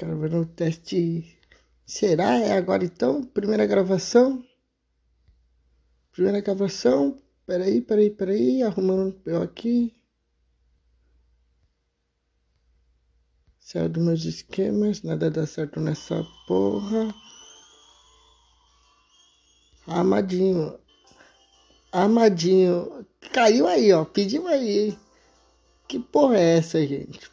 Gravando o teste. Será? É agora então? Primeira gravação? Primeira gravação. Peraí, peraí, peraí. Arrumando eu aqui. Saiu dos meus esquemas. Nada dá certo nessa porra. Amadinho. Amadinho. Caiu aí, ó. Pediu aí. Que porra é essa, gente?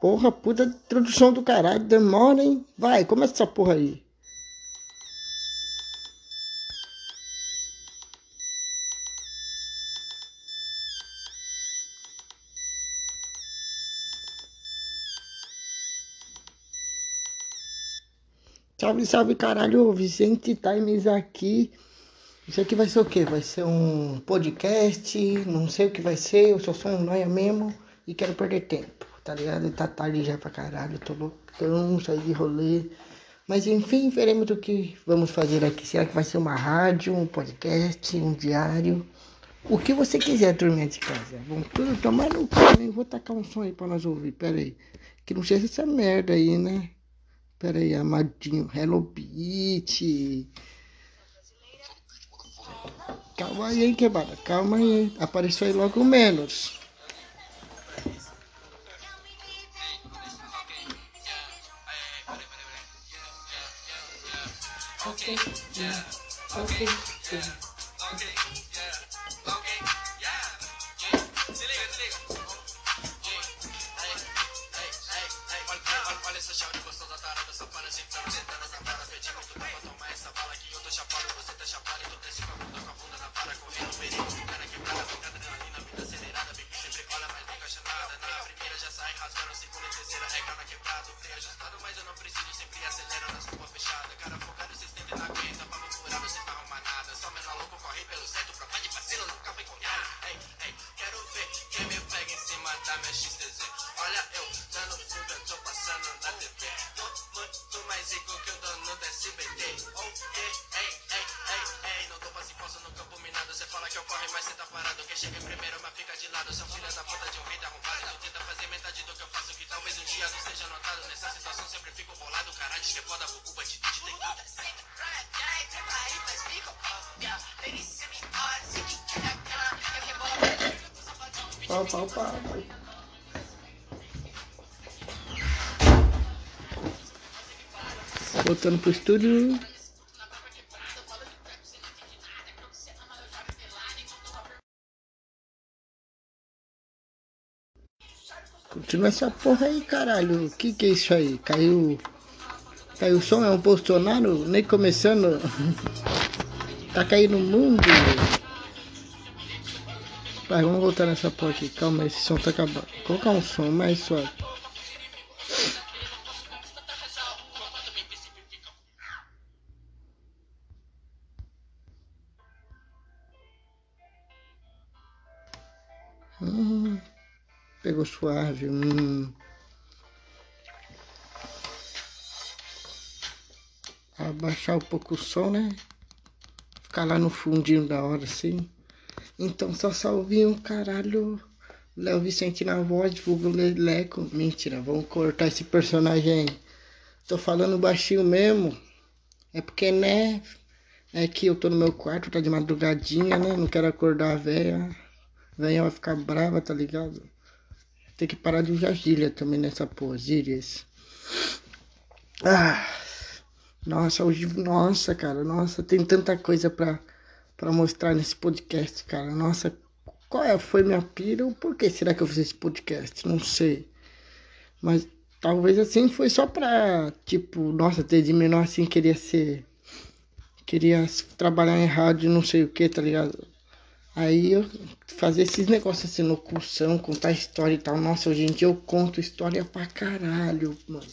Porra, puta introdução do caralho, demora, hein? Vai, começa essa porra aí. Salve, salve caralho, Vicente Times aqui. Isso aqui vai ser o que? Vai ser um podcast, não sei o que vai ser, eu só sou um noia mesmo e quero perder tempo tá ligado? Tá tarde já pra caralho, tô loucão, saí de rolê. Mas enfim, veremos o que vamos fazer aqui. Será que vai ser uma rádio, um podcast, um diário? O que você quiser, turminha de casa. Vamos tudo tomar no cu? Vou tacar um som aí pra nós ouvir, pera aí. Que não seja essa merda aí, né? Pera aí, amadinho. Hello Beat. Calma aí, hein, quebrada. Calma aí. Apareceu aí logo menos. Okay, yeah, okay, yeah, okay, yeah, Pau, pau. Voltando pro estúdio. Continua essa porra aí, caralho. O que que é isso aí? Caiu. Caiu o som? É um Bolsonaro? Nem começando. tá caindo o mundo. Vamos voltar nessa porra aqui. Calma, esse som tá acabando. Vou colocar um som mais suave. Hum, pegou suave. Hum. Abaixar um pouco o som, né? Ficar lá no fundinho da hora assim. Então só salvinho, caralho. Léo Vicente na voz, divulga Leleco. Mentira, vamos cortar esse personagem aí. Tô falando baixinho mesmo. É porque, né? É que eu tô no meu quarto, tá de madrugadinha, né? Não quero acordar a velha. A velha vai ficar brava, tá ligado? Tem que parar de usar gíria também nessa porra, gírias. Ah, nossa, hoje, nossa, cara, nossa, tem tanta coisa pra, pra mostrar nesse podcast, cara. Nossa, qual é, foi minha pira? Por que será que eu fiz esse podcast? Não sei. Mas talvez assim foi só pra, tipo, nossa, desde menor assim queria ser. Queria trabalhar em rádio, não sei o que, tá ligado? Aí eu fazer esses negócios assim, locução, contar história e tal. Nossa, hoje em dia eu conto história pra caralho, mano.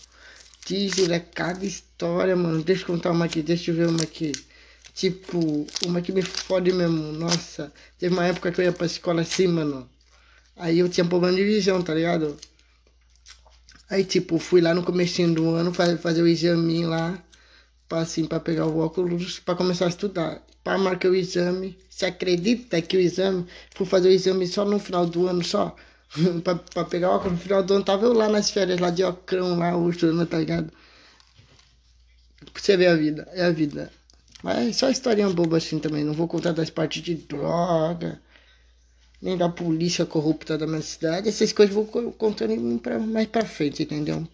Diz, é cada história, mano. Deixa eu contar uma aqui, deixa eu ver uma aqui. Tipo, uma que me fode mesmo. Nossa, teve uma época que eu ia pra escola assim, mano. Aí eu tinha problema de visão, tá ligado? Aí, tipo, fui lá no comecinho do ano fazer, fazer o exame lá, pra, assim, pra pegar o óculos, pra começar a estudar. Pra marcar o exame. Você acredita que o exame, fui fazer o exame só no final do ano, só? pra, pra pegar o óculos no final do ano, tava eu lá nas férias, lá de ocrão, lá, o estudando, tá ligado? Pra você ver a vida, é a vida. Mas só historinha boba assim também, não vou contar das partes de droga nem da polícia corrupta da minha cidade. Essas coisas eu vou contando pra, mais pra frente, entendeu?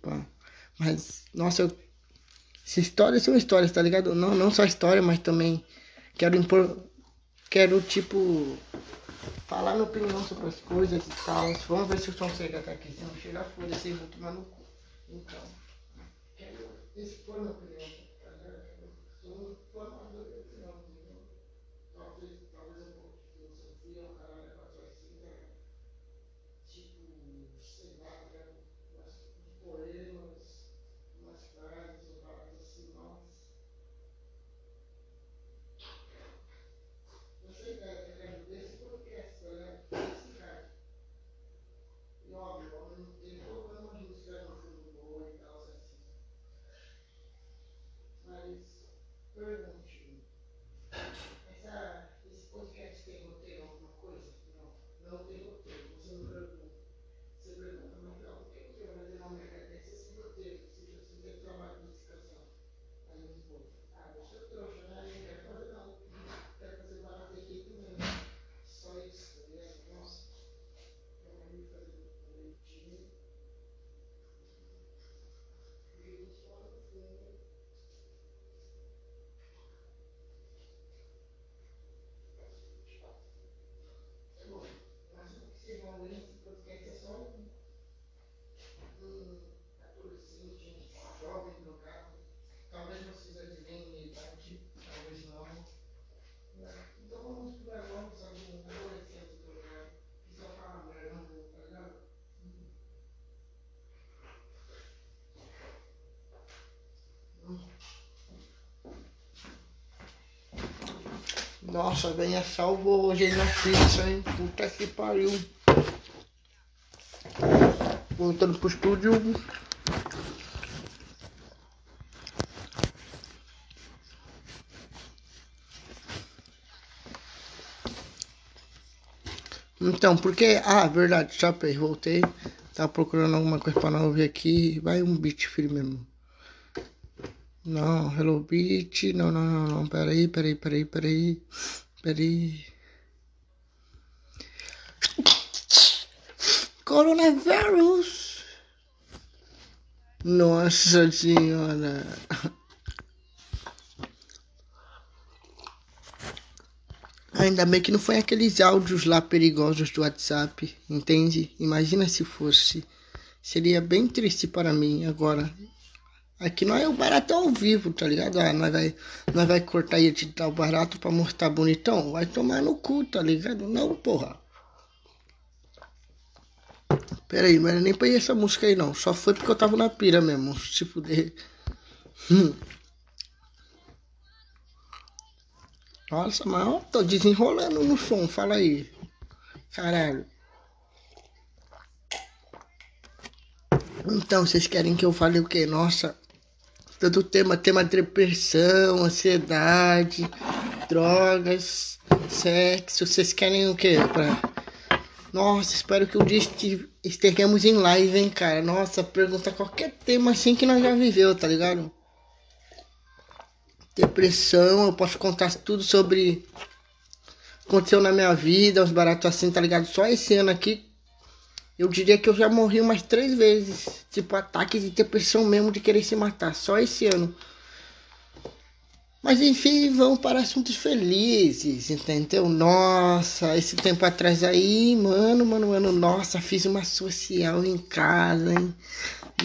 Mas, nossa, eu, essas histórias são histórias, tá ligado? Não, não só história, mas também quero impor. Quero, tipo, falar minha opinião sobre as coisas e tal. Vamos ver se o som chega até aqui. Se não chegar, foda-se, vou tomar no cu. Então, quero expor minha opinião. What? Nossa, ganha salvo hoje na pizza, hein? Puta que pariu. Voltando pro estúdio. Então, porque. Ah, verdade, chapei, voltei. Tava procurando alguma coisa pra não ouvir aqui. Vai um beat filho mesmo. Não, Hello Beach. Não, não, não, não. Peraí, peraí, peraí, peraí. Peraí. Coronavírus. Nossa senhora. Ainda bem que não foi aqueles áudios lá perigosos do WhatsApp, entende? Imagina se fosse. Seria bem triste para mim agora. Aqui não é o barato ao vivo, tá ligado? Ah, nós vai, nós vai cortar e editar o barato pra mostrar bonitão. Vai tomar no cu, tá ligado? Não, porra. Pera aí, não era nem pra ir essa música aí não. Só foi porque eu tava na pira mesmo. Se fuder. Hum. Nossa, mas ó, tô desenrolando no som, fala aí. Caralho. Então, vocês querem que eu fale o quê? Nossa, todo tema, tema depressão, ansiedade, drogas, sexo. Vocês querem o quê? Pra... Nossa, espero que um dia estejamos em live, hein, cara. Nossa, pergunta qualquer tema assim que nós já viveu, tá ligado? Depressão, eu posso contar tudo sobre aconteceu na minha vida, uns baratos assim, tá ligado? Só esse ano aqui eu diria que eu já morri umas três vezes. Tipo, ataque de depressão mesmo de querer se matar. Só esse ano. Mas enfim, vamos para assuntos felizes, entendeu? Nossa, esse tempo atrás aí, mano, mano, mano, nossa, fiz uma social em casa, hein?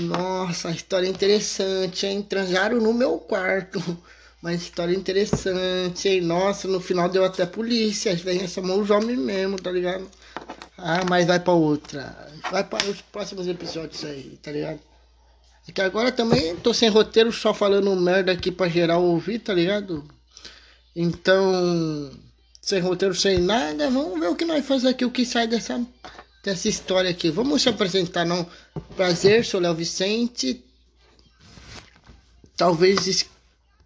Nossa, história interessante, hein? Transaram no meu quarto. Uma história interessante, hein? Nossa, no final deu até polícia. Às vezes chamou os homens mesmo, tá ligado? Ah, mas vai pra outra. Vai para os próximos episódios aí, tá ligado? É que agora também tô sem roteiro, só falando merda aqui pra geral ouvir, tá ligado? Então, sem roteiro, sem nada, vamos ver o que nós fazemos aqui, o que sai dessa dessa história aqui. Vamos se apresentar, não? Prazer, sou Léo Vicente. Talvez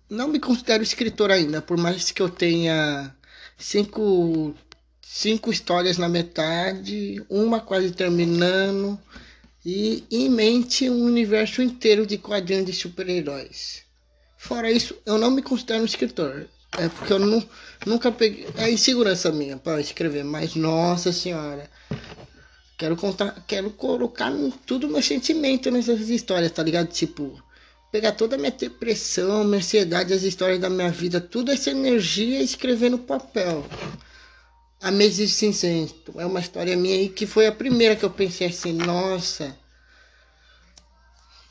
não me considero escritor ainda, por mais que eu tenha cinco, cinco histórias na metade, uma quase terminando, e em mente um universo inteiro de quadrinhos de super-heróis. Fora isso, eu não me considero um escritor. É porque eu nunca peguei. É insegurança minha para escrever, mas nossa senhora. Quero contar, quero colocar tudo meu sentimento nessas histórias, tá ligado? Tipo, pegar toda a minha depressão, minha ansiedade, as histórias da minha vida, toda essa energia e escrever no papel. A Meses Cinzento é uma história minha aí que foi a primeira que eu pensei assim, nossa,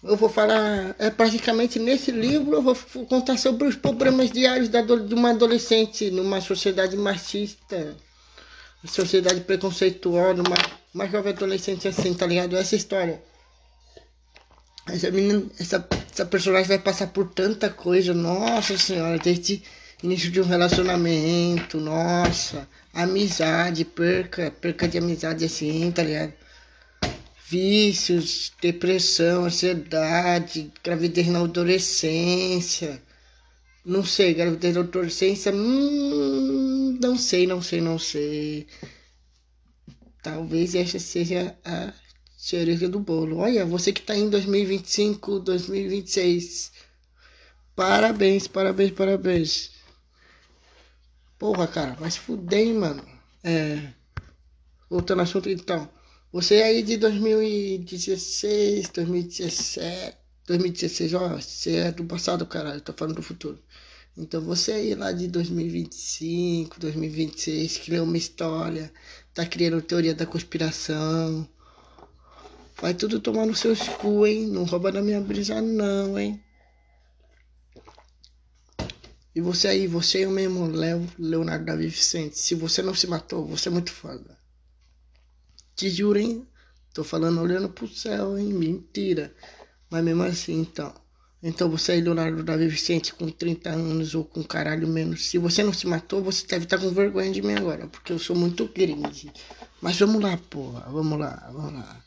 eu vou falar, é praticamente nesse livro eu vou contar sobre os problemas diários da, de uma adolescente numa sociedade machista, sociedade preconceituosa, uma, uma jovem adolescente assim, tá ligado? Essa história. Essa menina, essa, essa personagem vai passar por tanta coisa, nossa senhora, desde início de um relacionamento, nossa, amizade, perca, perca de amizade assim, tá ligado? vícios, depressão, ansiedade, gravidez na adolescência. Não sei, gravidez na adolescência, hum, não sei, não sei, não sei. Talvez essa seja a cereja do bolo. Olha, você que tá em 2025, 2026. Parabéns, parabéns, parabéns. Porra, cara, mas fudei, mano. É. Voltando ao assunto então. Você aí de 2016, 2017, 2016, ó, você é do passado, caralho, tô falando do futuro. Então você aí lá de 2025, 2026, que leu uma história, tá criando teoria da conspiração. Vai tudo tomar no seu cu, hein? Não rouba da minha brisa não, hein? E você aí, você eu mesmo, Léo Leonardo Davi Vicente. Se você não se matou, você é muito foda. Te juro, hein? Tô falando olhando pro céu, hein? Mentira. Mas mesmo assim, então. Então você é Leonardo Davi Vicente com 30 anos ou com caralho menos. Se você não se matou, você deve estar tá com vergonha de mim agora. Porque eu sou muito grande. Mas vamos lá, porra. Vamos lá, vamos lá.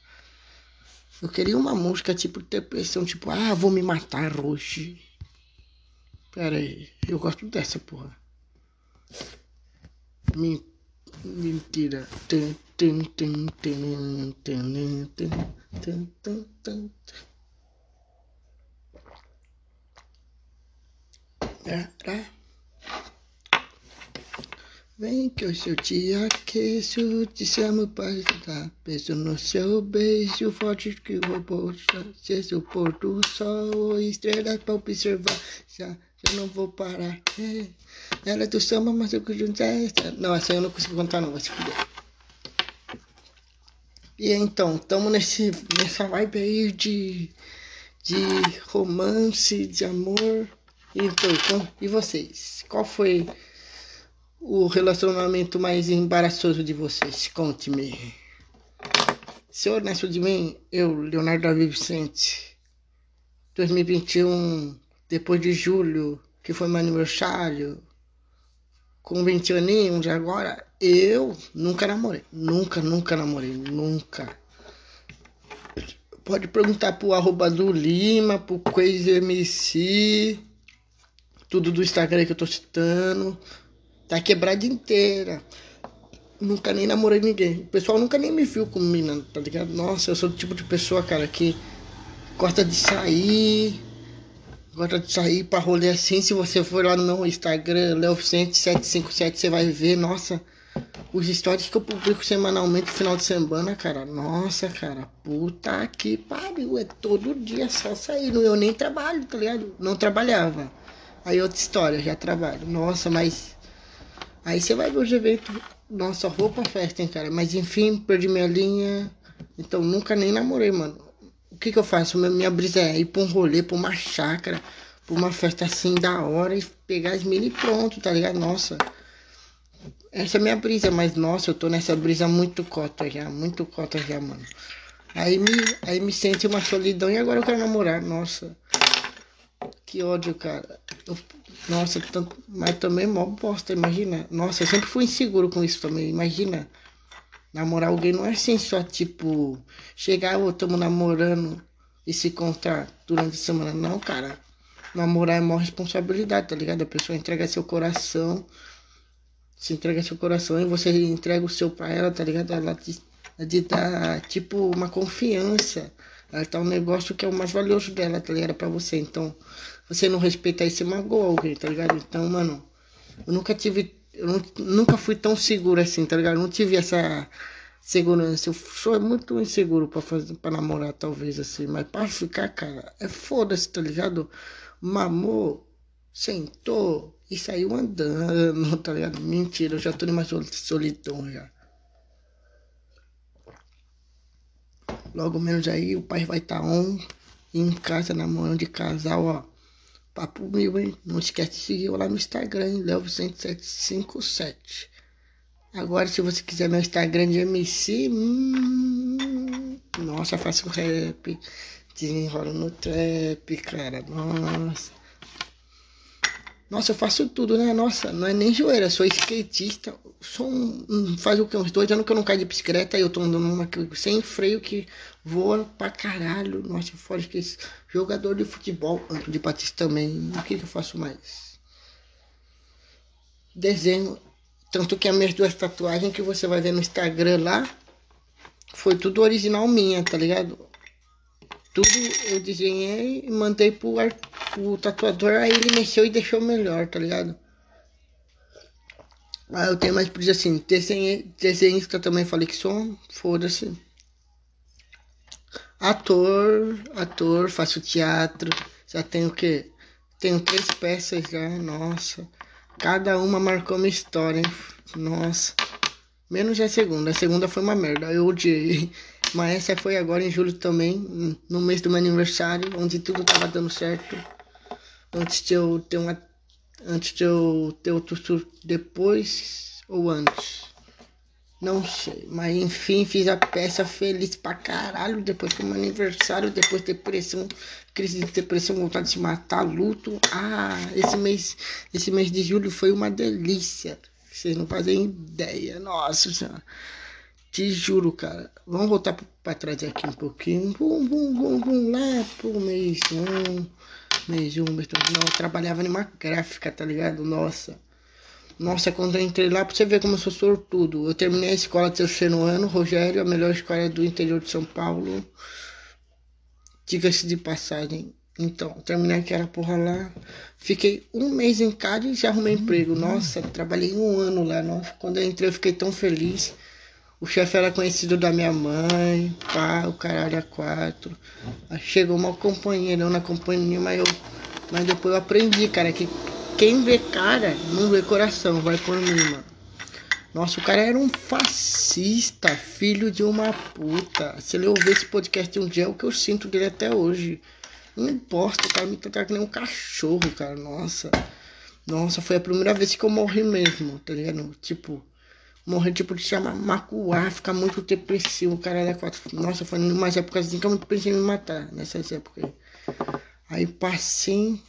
Eu queria uma música tipo depressão, tipo, ah, vou me matar hoje. Pera aí, eu gosto dessa, porra. Mentira. Vem que hoje eu te aqueço, te chamo para dar beijo no seu beijo forte que vou postar. Seja o pôr do sol, estrelas para observar. Já, eu não vou parar. É. Ela é do samba, mas eu conjunto é essa. Não, essa eu não consigo contar, não, vai se fuder. E então, estamos nessa vibe aí de, de romance, de amor. Então, e vocês? Qual foi o relacionamento mais embaraçoso de vocês? Conte-me. Se honesto de mim, eu, Leonardo Davi Vicente, 2021, depois de julho, que foi meu aniversário, com 20 aninhos agora, eu nunca namorei. Nunca, nunca namorei. Nunca. Pode perguntar pro arroba do Lima, pro Crazy MC, tudo do Instagram que eu tô citando. Tá quebrada inteira. Nunca nem namorei ninguém. O pessoal nunca nem me viu como mina, tá ligado? Nossa, eu sou do tipo de pessoa, cara, que gosta de sair Gosta de sair pra rolê assim. Se você for lá no Instagram, Leoficente757, você vai ver, nossa, os stories que eu publico semanalmente no final de semana, cara. Nossa, cara, puta que pariu. É todo dia só saindo. Eu nem trabalho, tá ligado? Não trabalhava. Aí outra história, já trabalho. Nossa, mas. Aí você vai ver os eventos. Nossa, roupa festa, hein, cara. Mas enfim, perdi minha linha. Então nunca nem namorei, mano que que eu faço? Minha brisa é ir pra um rolê, pra uma chácara, pra uma festa assim da hora e pegar as mini pronto, tá ligado? Nossa. Essa é minha brisa, mas nossa, eu tô nessa brisa muito cota já, muito cota já, mano. Aí me, aí me sente uma solidão e agora eu quero namorar, nossa. Que ódio, cara. Eu, nossa, mas também mó bosta, imagina. Nossa, eu sempre fui inseguro com isso também, imagina. Namorar alguém não é assim só, tipo, chegar, ou tamo namorando e se encontrar durante a semana. Não, cara. Namorar é maior responsabilidade, tá ligado? A pessoa entrega seu coração, se entrega seu coração e você entrega o seu pra ela, tá ligado? Ela te, te dá, tipo, uma confiança. Ela tá um negócio que é o mais valioso dela, tá ligado? Pra você. Então, você não respeita isso, você magoa alguém, tá ligado? Então, mano, eu nunca tive eu nunca fui tão seguro assim, tá ligado? Eu não tive essa segurança. Eu sou muito inseguro pra, fazer, pra namorar, talvez, assim. Mas pra ficar, cara, é foda-se, tá ligado? Mamou, sentou e saiu andando, tá ligado? Mentira, eu já tô numa solidão já. Logo menos aí o pai vai estar tá on em casa namorando de casal, ó. Papo mil, hein? Não esquece de seguir eu lá no Instagram, hein? Leo2757. Agora, se você quiser meu Instagram de MC, hum, nossa, faço rap, desenrolo no trap, cara, nossa. Nossa, eu faço tudo, né? Nossa, não é nem joelho, sou skatista. Sou um, faz o que? Uns dois anos que eu não caio de bicicleta e eu tô andando uma sem freio que voa pra caralho. Nossa, fora que esse jogador de futebol, de patins também. O que, que eu faço mais? Desenho. Tanto que as minhas duas tatuagens que você vai ver no Instagram lá foi tudo original minha, tá ligado? Tudo eu desenhei e mandei pro, pro tatuador, aí ele mexeu e deixou melhor, tá ligado? Aí eu tenho mais por dizer assim, desenhista também falei que sou, foda-se. Ator, ator, faço teatro, já tenho o quê? Tenho três peças já, nossa. Cada uma marcou uma história, hein? Nossa. Menos a segunda. A segunda foi uma merda. Eu odiei. Mas essa foi agora em julho também, no mês do meu aniversário, onde tudo tava dando certo. Antes de eu ter uma. Antes de eu ter outro surto depois ou antes. Não sei. Mas enfim, fiz a peça feliz pra caralho. Depois do meu aniversário, depois depressão, crise de depressão, vontade de se matar, luto. Ah, esse mês, esse mês de julho foi uma delícia. Vocês não fazem ideia. Nossa senhora. Te juro, cara. Vamos voltar para trás aqui um pouquinho. Vum, vum, vum, vum, lá pro mês um. Mês um, mês dois. Não, eu trabalhava numa gráfica, tá ligado? Nossa. Nossa, quando eu entrei lá, pra você ver como eu sou sortudo. Eu terminei a escola terceiro ano, Rogério, a melhor escola do interior de São Paulo. Diga-se de passagem. Então, terminei aquela porra lá. Fiquei um mês em casa e já arrumei emprego. Nossa, trabalhei um ano lá. Nossa, quando eu entrei, eu fiquei tão feliz. O chefe era conhecido da minha mãe, pá, o caralho a quatro. Aí chegou uma companheira, na companhia, mas eu. Mas depois eu aprendi, cara, que quem vê cara não vê coração, vai por mim, mano. Nossa, o cara era um fascista, filho de uma puta. Se ele ouvir esse podcast um dia, é o que eu sinto dele até hoje. Não importa, o cara me tratar que nem um cachorro, cara. Nossa. Nossa, foi a primeira vez que eu morri mesmo, tá ligado? Tipo, morrer tipo de chamar macuar, ficar muito depressivo, cara era quatro. Nossa, foi umas épocas assim que eu pensei em me matar, nessas épocas. Aí passei.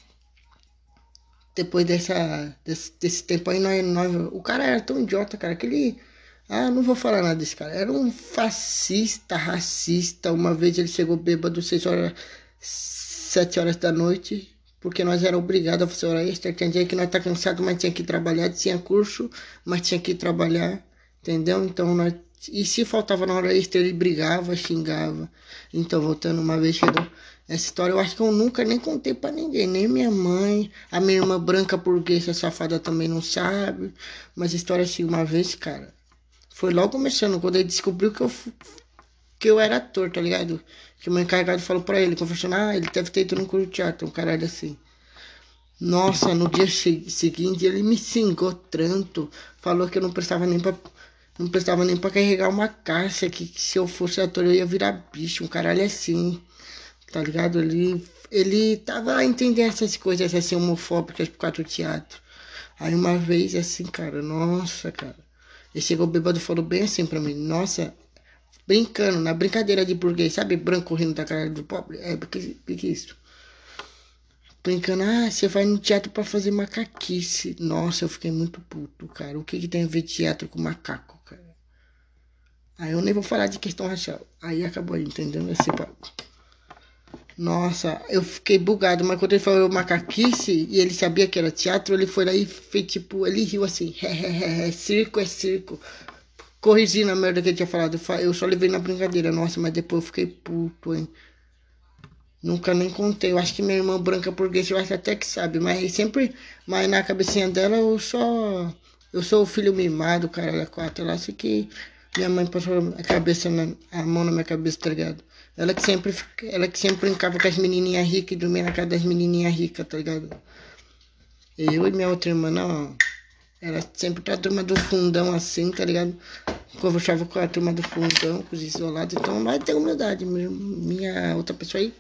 Depois dessa, desse, desse tempo aí, nós, nós, o cara era tão idiota, cara, que ele. Ah, não vou falar nada desse cara. Era um fascista, racista. Uma vez ele chegou bêbado, 6 horas, 7 horas da noite porque nós era obrigado a fazer hora extra. Tinha dia que nós tá cansado, mas tinha que trabalhar, tinha curso, mas tinha que trabalhar, entendeu? Então nós e se faltava na hora extra, ele brigava, xingava. Então, voltando uma vez, chegou essa história, eu acho que eu nunca nem contei para ninguém, nem minha mãe, a minha irmã branca burguesa safada também não sabe. Mas a história assim, uma vez, cara, foi logo começando, quando ele descobriu que eu, que eu era ator, tá ligado? Que o meu encarregado falou pra ele, confessando, ah, ele deve ter ido no curso de teatro, um caralho assim. Nossa, no dia seguinte ele me xingou tanto, falou que eu não prestava nem pra, não prestava nem pra carregar uma caixa, que, que se eu fosse ator eu ia virar bicho, um caralho assim, tá ligado? Ele, ele tava entendendo essas coisas assim homofóbicas por causa do teatro. Aí uma vez assim, cara, nossa, cara. Ele chegou bêbado e falou bem assim pra mim, nossa, brincando, na brincadeira de burguês, sabe? Branco rindo da cara do pobre. É, porque, porque isso. Brincando, ah, você vai no teatro para fazer macaquice. Nossa, eu fiquei muito puto, cara. O que, que tem a ver teatro com macaco, cara? Aí eu nem vou falar de questão racial. Aí acabou, entendendo esse papo. Nossa, eu fiquei bugado, mas quando ele falou macaquice e ele sabia que era teatro, ele foi lá e fez tipo, ele riu assim, circo é circo. Corrigindo a merda que ele tinha falado. Eu só levei na brincadeira, nossa, mas depois eu fiquei puto, hein. Nunca nem contei. Eu acho que minha irmã branca burguesa, eu acho até que sabe, mas sempre, mas na cabecinha dela eu só. Eu sou o filho mimado, cara, ela é quatro. Ela acha que minha mãe passou a cabeça na, a mão na minha cabeça, tá ligado? Ela que sempre, ela que sempre brincava com as menininhas ricas e dormia na casa das menininhas ricas, tá ligado? Eu e minha outra irmã, não. Ela sempre tá a turma do fundão assim, tá ligado? Conversava com a turma do fundão, com os isolados. Então, nós temos humildade. Minha outra pessoa aí.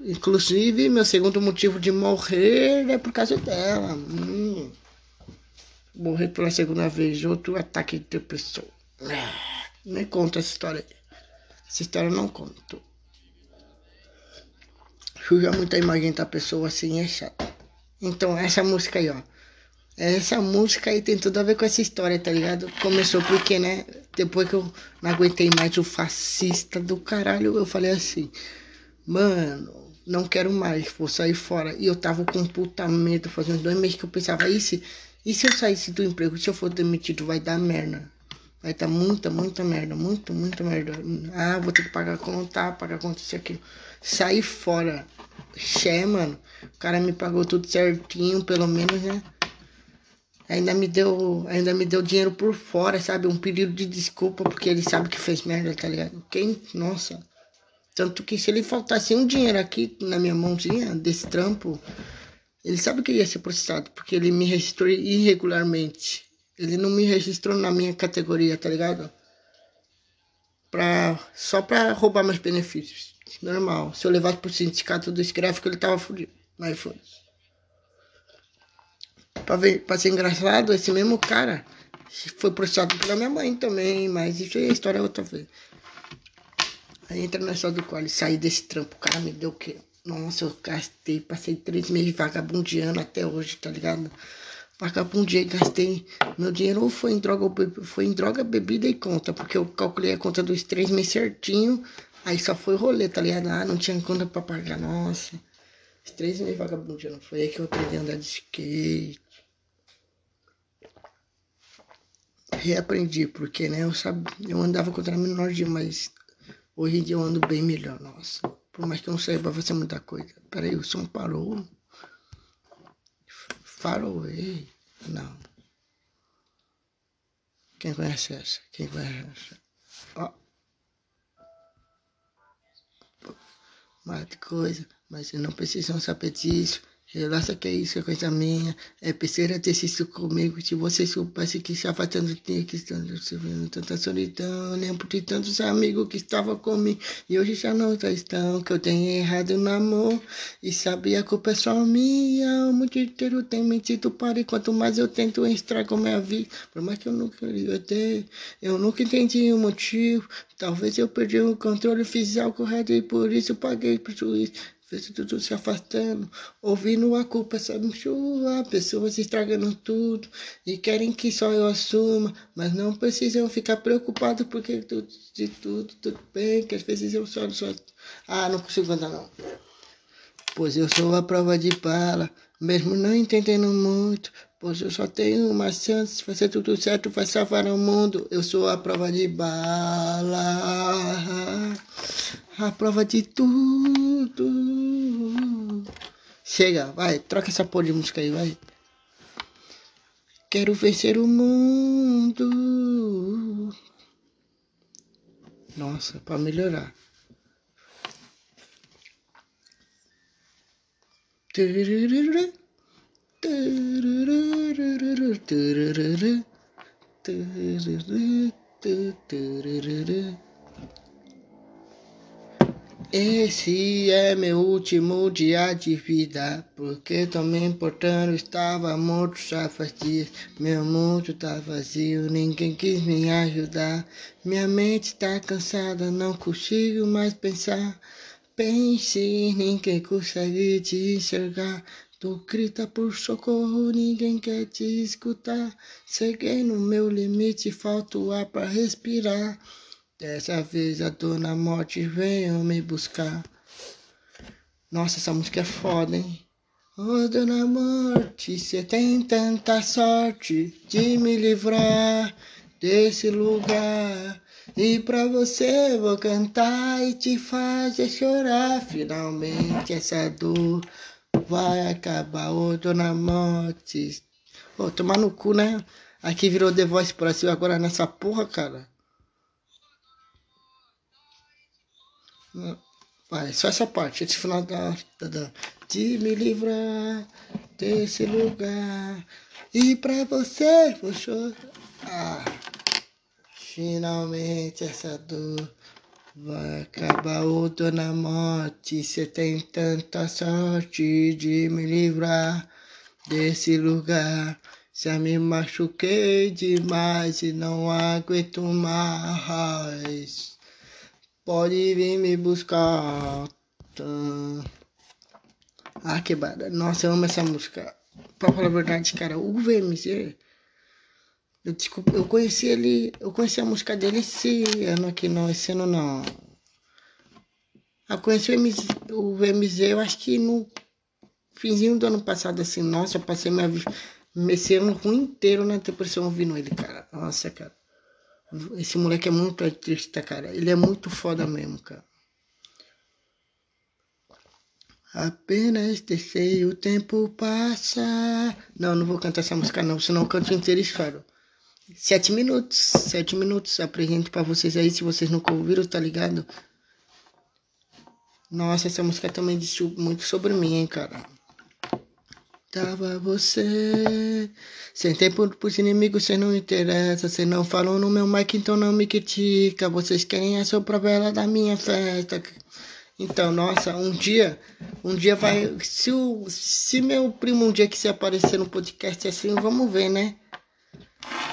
Inclusive, meu segundo motivo de morrer é por causa dela. Hum. Morrer pela segunda vez, outro ataque de depressão. Nem conta essa história aí. Essa história eu não conto. Suja muita imagem da pessoa assim é chato. Então, essa música aí, ó. Essa música aí tem tudo a ver com essa história, tá ligado? Começou porque, né? Depois que eu não aguentei mais o fascista do caralho, eu falei assim, mano, não quero mais, vou sair fora. E eu tava com puta medo, fazendo dois meses que eu pensava, e se, e se eu saísse do emprego, se eu for demitido, vai dar merda. Vai dar muita, muita merda, muito, muita merda. Ah, vou ter que pagar conta, pagar conta, isso aqui. Saí fora. Xé, mano. O cara me pagou tudo certinho, pelo menos, né? Ainda me deu, ainda me deu dinheiro por fora, sabe? Um pedido de desculpa porque ele sabe que fez merda, tá ligado? Quem, nossa. Tanto que se ele faltasse um dinheiro aqui na minha mãozinha desse trampo, ele sabe que ia ser processado, porque ele me registrou irregularmente. Ele não me registrou na minha categoria, tá ligado? Pra, só pra roubar meus benefícios. Normal. Se eu levasse pro sindicato do gráfico, ele tava fudido. Mas foi. Pra, pra ser engraçado, esse mesmo cara foi processado pela minha mãe também, mas isso aí é história outra vez. Aí entra na história do qual saí desse trampo, o cara me deu o quê? Nossa, eu gastei, passei três meses vagabundeando até hoje, tá ligado? Vagabundei, gastei. Meu dinheiro ou foi em droga, foi em droga, bebida e conta, porque eu calculei a conta dos três meses certinho. Aí só foi rolê, tá ligado? Ah, não tinha conta pra pagar, nossa. Os três meses vagabundeando. Foi aí que eu aprendi a andar de skate. Reaprendi, porque, né, eu sabia, eu andava contra menor dia, mas hoje em dia eu ando bem melhor, nossa. Por mais que eu não saiba fazer muita coisa. Peraí, o som parou. Faroe. Não. Quem conhece essa? Quem conhece essa? Ó. Mais coisa, mas não precisam saber disso. Relaxa que é isso, é coisa minha. É preciso ter sido comigo. Se você soubesse que estava tanto tempo, que sofrendo tanta solidão. Lembro de tantos amigos que estavam comigo e hoje já não estão. Que eu tenho errado no amor e sabia que a culpa é só minha. O mundo inteiro tem mentido para e quanto mais eu tento estrago minha vida. Por mais que eu nunca eu, dei, eu nunca entendi o motivo. Talvez eu perdi o controle, fiz algo errado e por isso paguei prejuízo. Vejo tudo se afastando, ouvindo a culpa sabe chuva, pessoas estragando tudo e querem que só eu assuma, mas não precisam ficar preocupados porque tudo, de tudo, tudo bem, que às vezes eu só, só... Ah, não consigo andar não. Pois eu sou a prova de bala, mesmo não entendendo muito, pois eu só tenho uma chance, fazer tudo certo, vai salvar o mundo. Eu sou a prova de bala a prova de tudo. Chega, vai, troca essa porra de música aí, vai. Quero vencer o mundo. Nossa, para melhorar. Esse é meu último dia de vida, porque me importando, estava morto já faz dias. Meu mundo tá vazio, ninguém quis me ajudar. Minha mente tá cansada, não consigo mais pensar. Pense, ninguém consegue te enxergar. Tu grita por socorro, ninguém quer te escutar. Cheguei no meu limite, falta ar pra respirar. Dessa vez a dona morte veio me buscar. Nossa, essa música é foda, hein? Ô oh, dona morte, cê tem tanta sorte de me livrar desse lugar. E pra você vou cantar e te fazer chorar. Finalmente essa dor vai acabar. Ô dona morte. Ô, tomar no cu, né? Aqui virou The Voice Brasil agora nessa porra, cara. Vai, só essa parte, esse final da, da, da de me livrar desse lugar. E pra você vou chorar. Ah, finalmente essa dor vai acabar. Ô dona morte, você tem tanta sorte de me livrar desse lugar. Já me machuquei demais e não aguento mais. Pode vir me buscar. Ah, que bada. Nossa, eu amo essa música. Pra falar a verdade, cara, o VMC. Eu, desculpa, eu conheci ele. Eu conheci a música dele esse ano aqui, não. Esse ano não. Eu conheci o, MZ, o VMZ, eu acho que no finzinho do ano passado, assim. Nossa, eu passei minha vida. Esse ano ruim inteiro na depressão ouvindo ele, cara. Nossa, cara. Esse moleque é muito artista, cara. Ele é muito foda mesmo, cara. Apenas deixei o tempo passar. Não, não vou cantar essa música não, senão eu canto inteiro e choro. Sete minutos, sete minutos. Apresento pra vocês aí, se vocês nunca ouviram, tá ligado? Nossa, essa música também diz muito sobre mim, hein, cara. Tava você. Sem tempo pros inimigos, cê não interessa. Cê não falou no meu mic, então não me critica. Vocês querem a sua vela da minha festa. Então, nossa, um dia. Um dia vai. Se, o, se meu primo um dia quiser aparecer no podcast assim, vamos ver, né?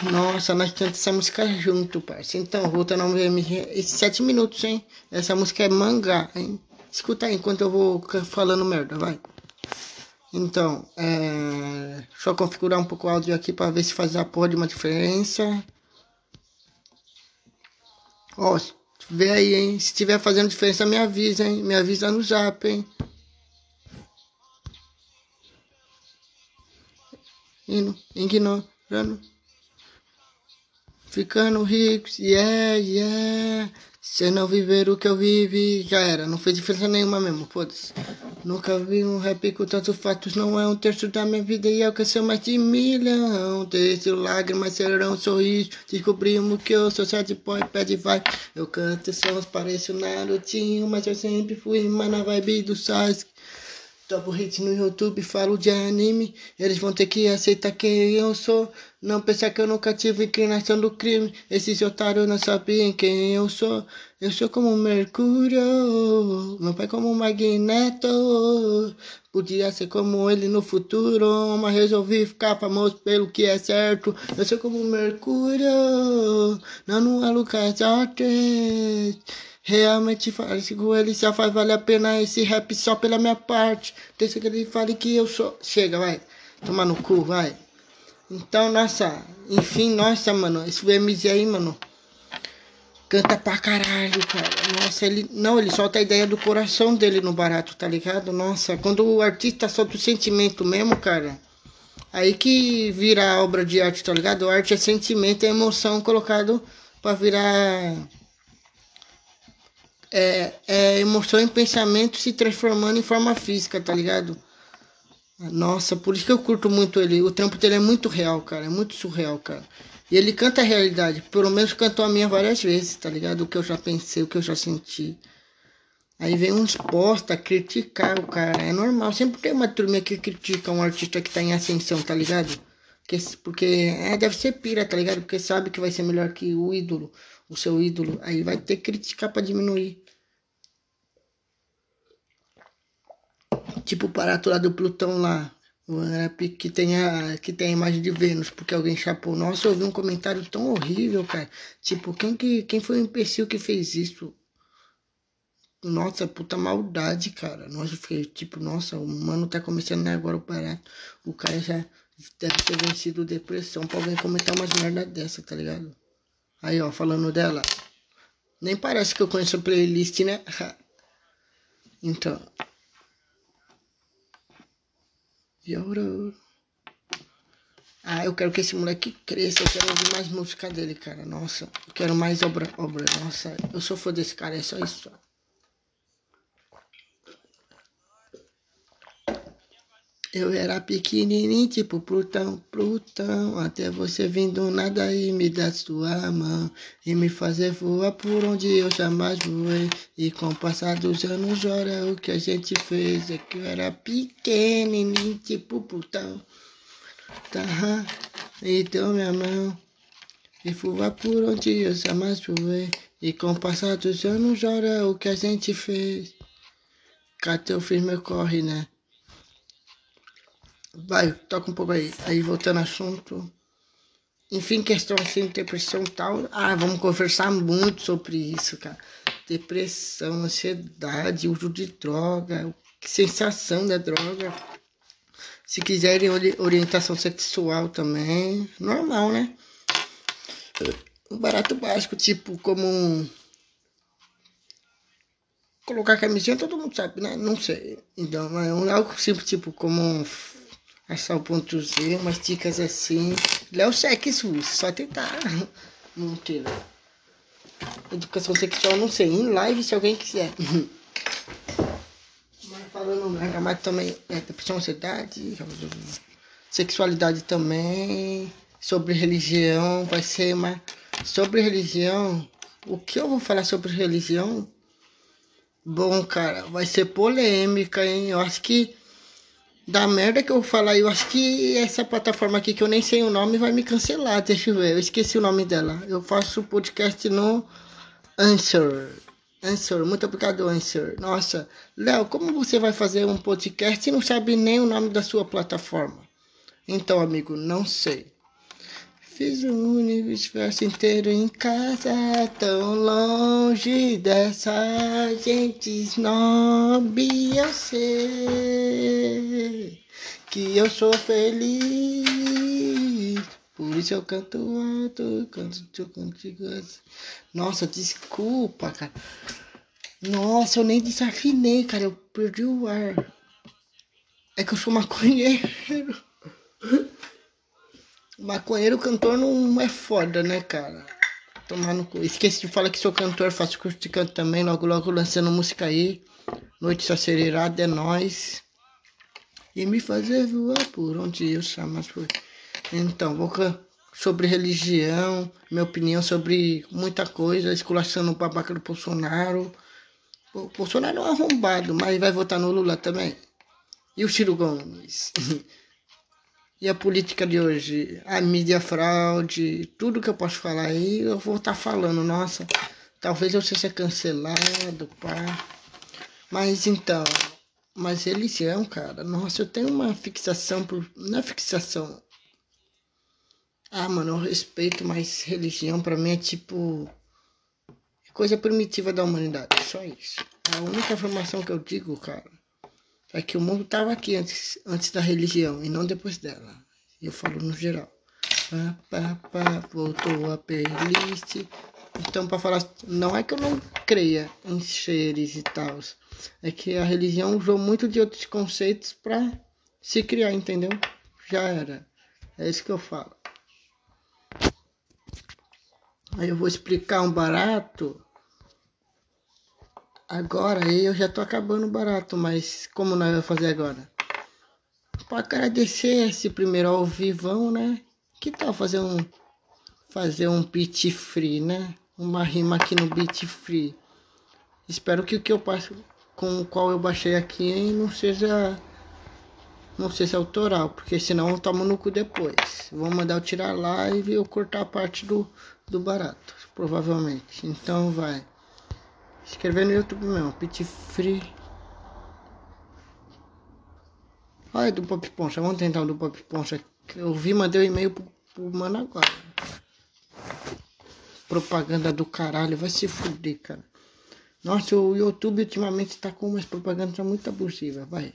Nossa, nós cantamos essa música junto, parceiro. Então, voltando ao MG. Sete minutos, hein? Essa música é mangá, hein? Escuta aí enquanto eu vou falando merda, vai. Então, é, só configurar um pouco o áudio aqui para ver se faz a porra de uma diferença. Ó, vê aí, hein? Se tiver fazendo diferença, me avisa, hein? Me avisa no zap, hein? Ignorando. Ficando ricos, yeah, yeah. Se não viver o que eu vivi, já era. Não fez diferença nenhuma mesmo, foda-se. Nunca vi um rap com tantos fatos, não é um terço da minha vida e alcançou mais de milhão. Desde lágrimas serão sorriso. Descobrimos que eu sou sad boy, pede vai. Eu canto sons, pareço Narutinho, mas eu sempre fui mais na vibe do Sasuke. Topo hit no YouTube, falo de anime. Eles vão ter que aceitar quem eu sou. Não pensar que eu nunca tive inclinação do crime. Esses otários não sabem quem eu sou. Eu sou como Mercúrio. Meu pai como Magneto. Podia ser como ele no futuro. Mas resolvi ficar famoso pelo que é certo. Eu sou como Mercúrio. Não, não é Lucas Artes. Realmente com ele já faz valer a pena esse rap só pela minha parte. Deixa que ele fale que eu sou. Chega, vai. Toma no cu, vai. Então, nossa, enfim, nossa, mano, esse VMZ aí, mano, canta pra caralho, cara. Nossa, ele. Não, ele solta a ideia do coração dele no barato, tá ligado? Nossa, quando o artista solta o sentimento mesmo, cara. Aí que vira obra de arte, tá ligado? Arte é sentimento, é emoção colocado pra virar é, é emoção e pensamento se transformando em forma física, tá ligado? Nossa, por isso que eu curto muito ele. O trampo dele é muito real, cara. É muito surreal, cara. E ele canta a realidade. Pelo menos cantou a minha várias vezes, tá ligado? O que eu já pensei, o que eu já senti. Aí vem uns posta criticar o cara. É normal. Sempre tem uma turma que critica um artista que tá em ascensão, tá ligado? Porque, porque é, deve ser pira, tá ligado? Porque sabe que vai ser melhor que o ídolo, o seu ídolo. Aí vai ter que criticar pra diminuir. Tipo o Parato lá do Plutão lá. Que tem, a, que tem a imagem de Vênus, porque alguém chapou. Nossa, eu vi um comentário tão horrível, cara. Tipo, quem, que, quem foi o imbecil que fez isso? nossa, puta maldade, cara. Nossa, eu fiquei tipo, nossa, o mano tá começando agora o barato. O cara já deve ter vencido depressão pra alguém comentar umas merda dessa, tá ligado? Aí, ó, falando dela. Nem parece que eu conheço a playlist, né? então. Yoro. Ah, eu quero que esse moleque cresça, eu quero ouvir mais música dele, cara. Nossa, eu quero mais obra, obra. Nossa, eu sou fã desse cara, é só isso. Eu era pequenininho, tipo Plutão, Plutão, até você vindo nada e me dar sua mão e me fazer voar por onde eu jamais voei. E com o passar dos anos, olha o que a gente fez. É que eu era pequenininho, tipo Plutão, tá? Então minha mão e voar por onde eu jamais voei. E com o passar dos anos, olha o que a gente fez. Cadê o filme corre, né? Vai, toca um pouco aí. Aí voltando ao assunto. Enfim, questão assim, depressão e tal. Ah, vamos conversar muito sobre isso, cara. Depressão, ansiedade, uso de droga, sensação da droga. Se quiserem orientação sexual também, normal, né? Um barato básico, tipo como colocar camisinha, todo mundo sabe, né? Não sei. Então, é um algo simples, tipo como achar o ponto Z, umas dicas assim. Léo Sexo, só tentar. Não ter. Educação sexual, não sei. Em live, se alguém quiser. Mas falando merda, mas também é depressão, ansiedade, sexualidade também. Sobre religião, vai ser uma. Sobre religião, o que eu vou falar sobre religião? Bom, cara, vai ser polêmica, hein? Eu acho que da merda que eu falar, eu acho que essa plataforma aqui que eu nem sei o nome vai me cancelar. Deixa eu ver, eu esqueci o nome dela. Eu faço podcast no Answer. Answer, muito obrigado, Answer. Nossa, Léo, como você vai fazer um podcast e não sabe nem o nome da sua plataforma? Então, amigo, não sei. Fiz o universo inteiro em casa, tão longe dessa gente snob. Eu sei que eu sou feliz. Por isso eu canto alto, canto contigo. Nossa, desculpa, cara. Nossa, eu nem desafinei, cara. Eu perdi o ar. É que eu sou maconheiro. Maconheiro cantor não é foda, né, cara? Tomar no cu. Esqueci de falar que sou cantor, faço curso de canto também, logo logo lançando música aí. Noite acelerada é nós. E me fazer voar por onde eu chamas por. Então, vou sobre religião, minha opinião sobre muita coisa, esculachando o babaca do Bolsonaro. O Bolsonaro é um arrombado, mas vai votar no Lula também. E o Ciro Gomes? E a política de hoje, a mídia fraude, tudo que eu posso falar aí, eu vou estar tá falando. Nossa, talvez eu seja cancelado, pá. Mas então, mas religião, cara, nossa, eu tenho uma fixação por. Não é fixação. Ah, mano, eu respeito, mas religião pra mim é tipo. Coisa primitiva da humanidade, só isso. A única informação que eu digo, cara, é que o mundo estava aqui antes, antes da religião e não depois dela. Eu falo no geral. Pá, pá, pá, voltou a playlist. Então, para falar, não é que eu não creia em seres e tal, é que a religião usou muito de outros conceitos para se criar, entendeu? Já era. É isso que eu falo. Aí eu vou explicar um barato Agora eu já tô acabando barato, mas como nós vamos fazer agora? Para agradecer esse primeiro ao vivão, né? Que tal fazer um fazer um beat free, né? Uma rima aqui no beat free. Espero que o que eu passo com o qual eu baixei aqui não seja não seja autoral, porque senão eu tomo no cu depois. Vou mandar eu tirar lá e eu cortar a parte do, do barato, provavelmente. Então vai. Escrever no YouTube mesmo, Pit Free. Olha do Pop Poncha, vamos tentar o do Pop Poncha. Eu vi, mandei um e-mail pro, pro mano agora. Propaganda do caralho, vai se fuder, cara. Nossa, o YouTube ultimamente tá com umas propagandas muito abusivas. Vai,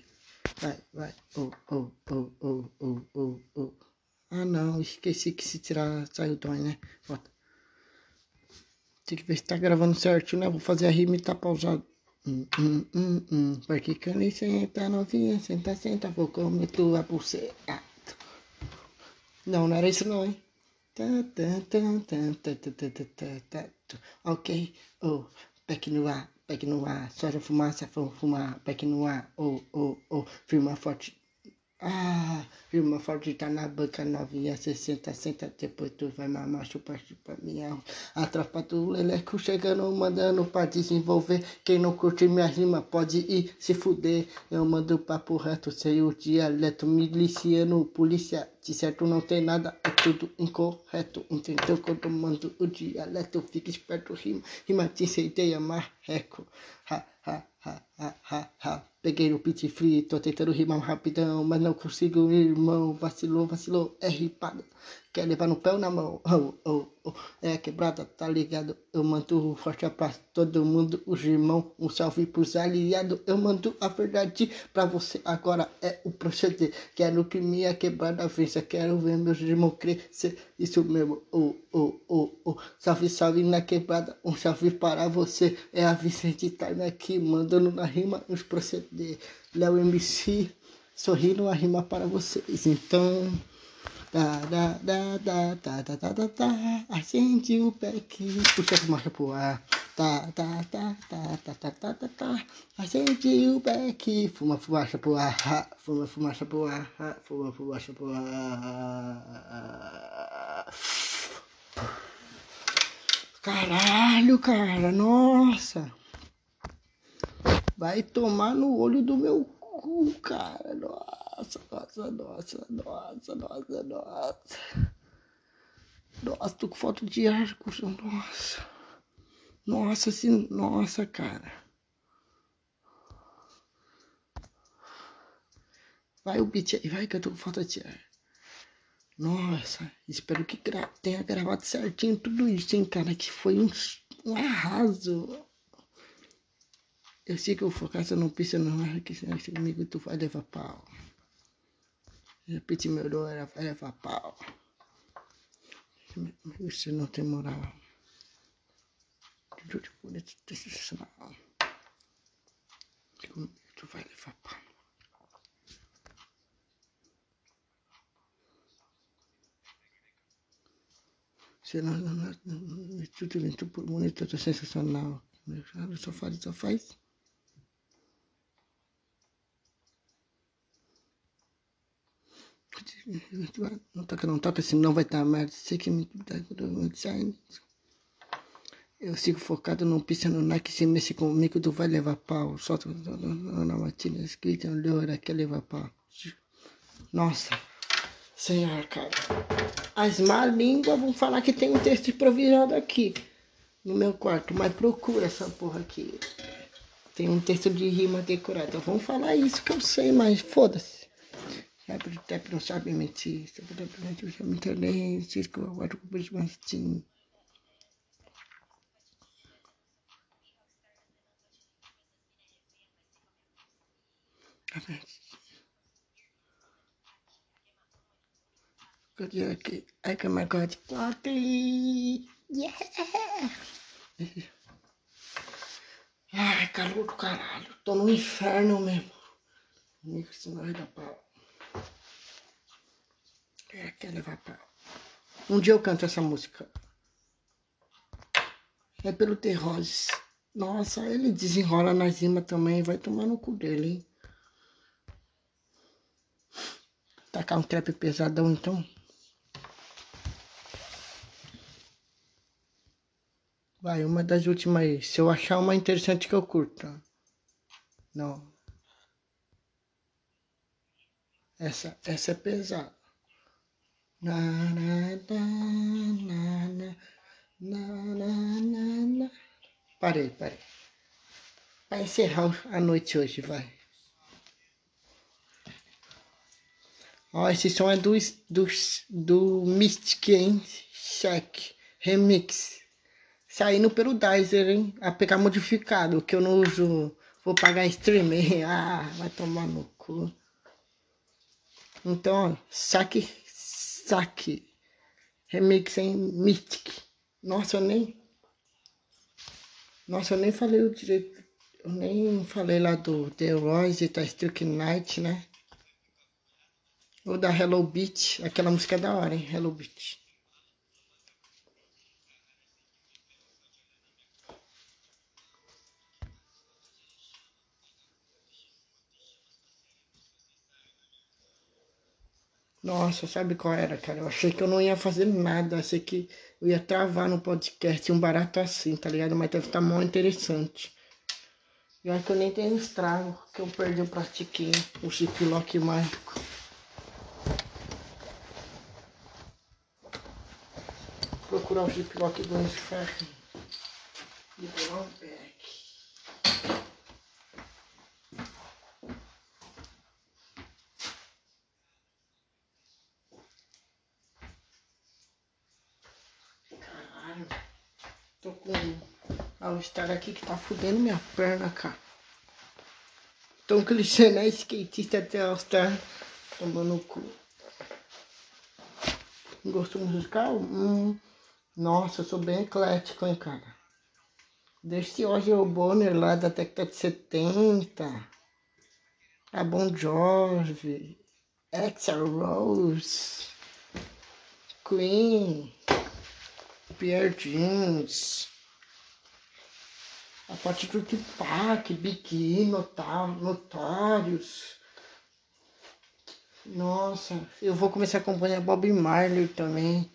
vai, vai. Oh, oh, oh, oh, oh, oh, oh. Ah, não, esqueci que se tirar, saiu o tom, né? Volta. Tem que ver se tá gravando certinho, né? Vou fazer a rima e tá pausado. Hum, hum, hum, hum. Porque cani senta novinha, senta, senta, vou comer tua pulseira. Não, não era isso não, hein? Ok, oh, peque no ar, peque no ar, só fumaça, fumar, peque no ar, oh, oh, oh, firma forte, ah, irmã forte tá na banca novinha, 60, senta, depois tu vai mamar, chupa, chupa, minha. A tropa do Leleco chegando, mandando pra desenvolver. Quem não curte minha rima pode ir se fuder. Eu mando papo reto, sei o dialeto, miliciano, polícia. De certo não tem nada, é tudo incorreto. Entendeu? Quando eu mando o dialeto, fica esperto, rima, rima te incendeia, marreco. Ha, ha, ha, ha, ha, ha. Peguei o pit free, tô tentando rimar rapidão, mas não consigo, irmão. Vacilou, vacilou, é ripada. Quer levar no pé ou na mão? Oh, oh, oh. É quebrada, tá ligado? Eu mando forte abraço todo mundo, os irmãos. Um salve pros aliados. Eu mando a verdade pra você. Agora é o proceder. Quero que minha quebrada vença. Quero ver meus irmãos crescer. Isso mesmo. Oh, oh, oh, oh. Salve, salve na quebrada. Um salve para você. É a Vicente Time aqui, mandando na rima os proceder. Léo MC sorrindo a rima para vocês. Então. Da, da, da, da, da, da, da, da, acende o beck, puxa as marchas pro ar. Da, da, da, da, da, da, da, da, da, acende o beck, fuma fumaça pro ar, fuma fumaça pro ar, fuma fumaça pro ar. Caralho, cara, nossa. Vai tomar no olho do meu cu, cara, nossa nossa, nossa, nossa, nossa, nossa, nossa. Nossa, tô com falta de ar, cuzão, nossa. Nossa, assim, nossa, cara. Vai o beat aí, vai que eu tô com falta de ar. Nossa, espero que gra tenha gravado certinho tudo isso, hein, cara, que foi um, um arraso. Eu sei que eu focasse não pisa não, é que esse amigo tu vai levar pau. Repite meu dor, era leva pau. Isso não tem moral. Tudo de bonito, sensacional. Tu vai levar pau. Se não, não, não, tudo lindo, bonito, sensacional. Só faz, só faz. Não toca, não toca, senão vai estar merda. Sei que me Eu sigo focado no pista no Nike, se mexe comigo, tu vai levar pau. Solta na matina escrita no Leora quer levar pau. Nossa, senhor, cara. As má línguas vão falar que tem um texto improvisado aqui no meu quarto, mas procura essa porra aqui. Tem um texto de rima decorado. Então vamos falar isso que eu sei, mas foda-se. Tempo não sabe mentir. Sabe, não sabe mentir circo, agora o sim. Good joke. I can my God. Party! Yeah! Ai, calor do caralho. Tô no inferno mesmo. Amigo, senão vai dar pau. É, quer levar pra... Um dia eu canto essa música. É pelo Terrose. Nossa, ele desenrola na cima também. Vai tomar no cu dele, hein? Tacar um trap pesadão, então. Vai, uma das últimas aí. Se eu achar uma interessante que eu curto. Não. Essa, essa é pesada. Na, na, na, na, na, na, na, na. Parei, parei. Vai encerrar a noite hoje, vai. Ó, esse som é do, do, do Mystic, hein? Check. Remix. saindo pelo Dizer, hein? APK modificado, que eu não uso. Vou pagar streaming. Ah, vai tomar no cu. Então, ó, saque, saque. Remix em Mystic. Nossa, eu nem. Nossa, eu nem falei o direito. Eu nem falei lá do The Royce, tá Streak Night, né? Ou da Hello Beat. Aquela música é da hora, hein? Hello Beat. Nossa, sabe qual era, cara? Eu achei que eu não ia fazer nada, achei que eu ia travar no podcast um barato assim, tá ligado? Mas deve estar tá muito interessante. E olha que eu nem tenho estrago, que eu perdi o plastiquinho, o ziplock mágico. Vou procurar o ziplock do Nescafé. E vou um pé. Tô com All-Star aqui que tá fudendo minha perna, cara. Tão clichê, né? Skatista até All-Star. Tomando o cu. Gosto musical? Hum. Nossa, eu sou bem eclético, hein, cara. Desde hoje o Bonner lá da década de 70. A Bon Jovi. Axel Rose. Queen. Pierre Jeans, a partir do Tupac, Big Notórios. Nossa, eu vou começar a acompanhar Bob Marley também.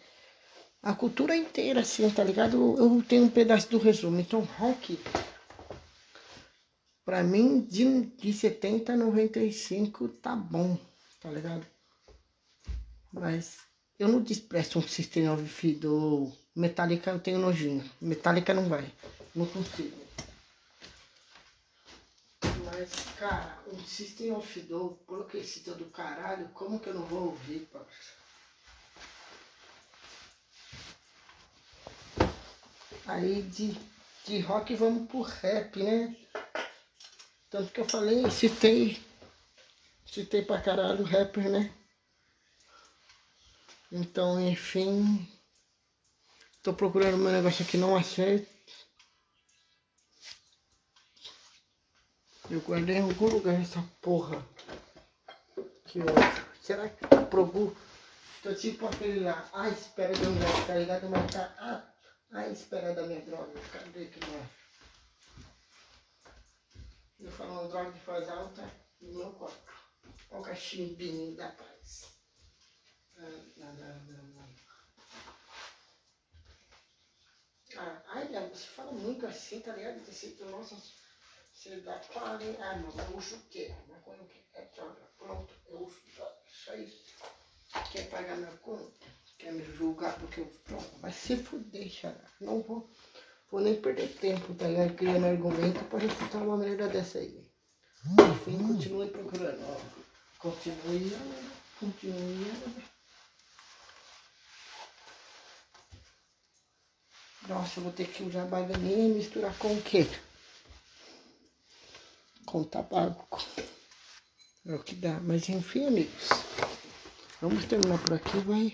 A cultura inteira, assim, tá ligado? Eu tenho um pedaço do resumo. Então, rock, pra mim, de, de 70 a 95 tá bom, tá ligado? Mas eu não desprezo um System of do Metallica eu tenho nojinho. Metallica não vai. Não consigo. Mas, cara, um System of Down, progressista do caralho, como que eu não vou ouvir, parça? Aí de, de rock vamos pro rap, né? Tanto que eu falei, citei, citei pra caralho o rapper, né? Então, enfim, Tô procurando meu negócio aqui, não achei. Eu guardei em algum lugar essa porra. Que eu... Será que procuro? Tô tipo aquele lá, à espera de um gato, tá ligado? Mas tá à espera da minha droga. Cadê que não é? Eu falo droga de faz alta no meu corpo. Olha o cachimbinho da paz. Ah, nada, nada, nada. Ah, ai, você fala muito assim, tá ligado? Você, nossa, claro, hein? Ah, não, eu uso o quê? Maconha o quê? É. Pronto, eu uso droga. Só isso. Quer pagar minha conta? Quer me julgar porque eu. Pronto, vai se fuder, xará. Não vou, vou nem perder tempo, tá ligado? Criando argumento pra refutar uma merda dessa aí. Enfim, continue procurando, ó. Continue, continue. Nossa, eu vou ter que usar baganinha e misturar com o quê? Com tabaco. É o que dá. Mas enfim, amigos. Vamos terminar por aqui, vai.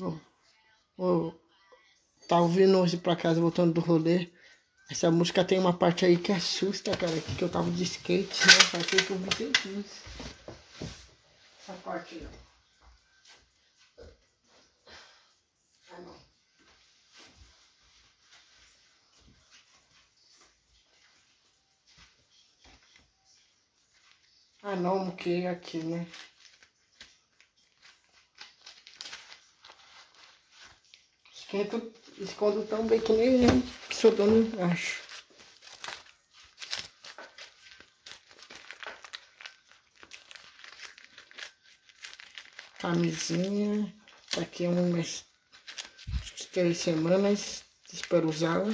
Oh, oh, tá ouvindo hoje pra casa voltando do rolê. Essa música tem uma parte aí que assusta, cara. Que eu tava de skate, né? Faz que eu vi. Essa parte. Ah não, que aqui, né? Esquento, escondo tão bem que nem eu sou dono, acho. Camisinha, tá aqui umas três semanas, espero usá-la.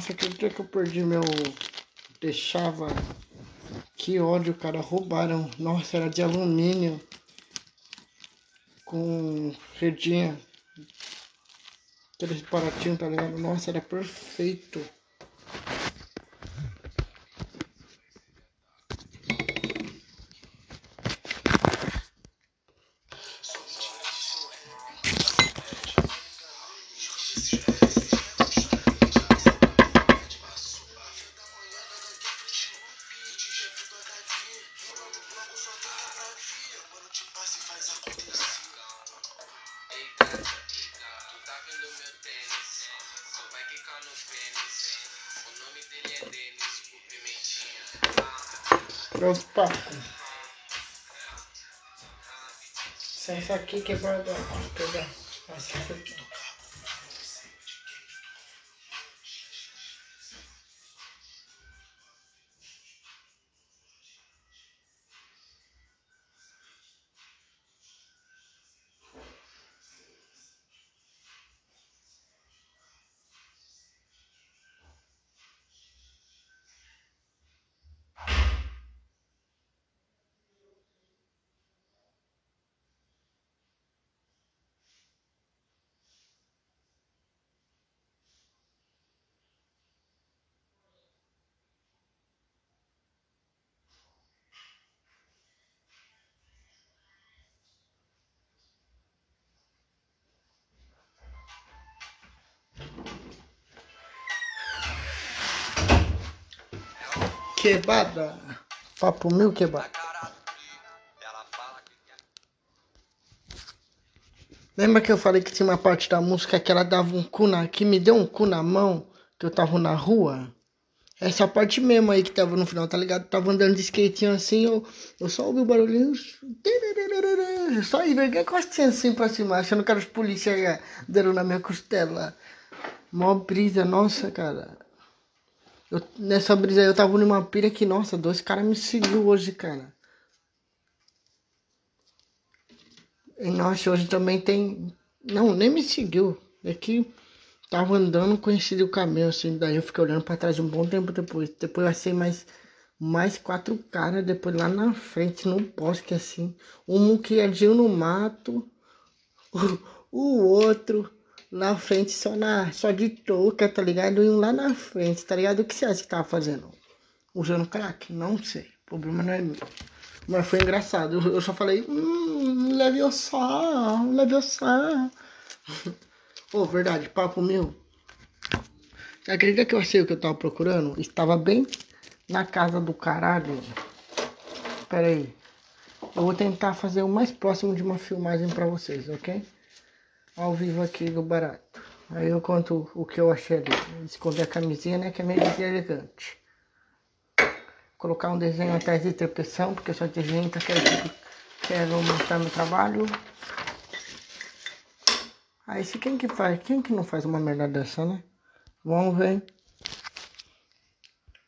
Nossa, aquele dia que eu perdi meu. Deixava. Que ódio, cara. Roubaram. Nossa, era de alumínio. Com redinha. Aqueles baratinhos, tá ligado? Nossa, era perfeito. Papo. Sai isso aqui que é para pegar. Essa aqui. Quebrada. Papo mil quebrada. Lembra que eu falei que tinha uma parte da música que ela dava um cu na. que me deu um cu na mão, que eu tava na rua? Essa parte mesmo aí que tava no final, tá ligado? tava andando de skatinho assim, eu, eu só ouvi o barulhinho. Só enverguei a costinha assim pra cima, achando que era os polícia deram na minha costela. Mó brisa, nossa, cara. Eu, nessa brisa aí eu tava numa pira que, nossa, dois caras me seguiu hoje, cara. E nossa, hoje também tem. Não, nem me seguiu. É que tava andando, conheci o caminho, assim, daí eu fiquei olhando pra trás um bom tempo depois. Depois eu achei mais, mais quatro caras, depois lá na frente, no bosque, assim. Um que no mato, o outro na frente só, na, só de touca, tá ligado? E um lá na frente, tá ligado? O que você acha que tava fazendo? Usando crack? Não sei. O problema não é meu. Mas foi engraçado. Eu, eu só falei, hum, leve o só, leve o só. oh, verdade, papo meu. Você acredita que eu achei o que eu tava procurando? Estava bem na casa do caralho. Pera aí. Eu vou tentar fazer o mais próximo de uma filmagem pra vocês, ok? Ao vivo aqui do barato. Aí eu conto o que eu achei ali. Esconder a camisinha, né? Que é meio deselegante. Colocar um desenho atrás de interpretação, porque eu sou desenho, então quero, quero mostrar meu trabalho. Aí se quem que faz, quem que não faz uma merda dessa, né? Vamos ver.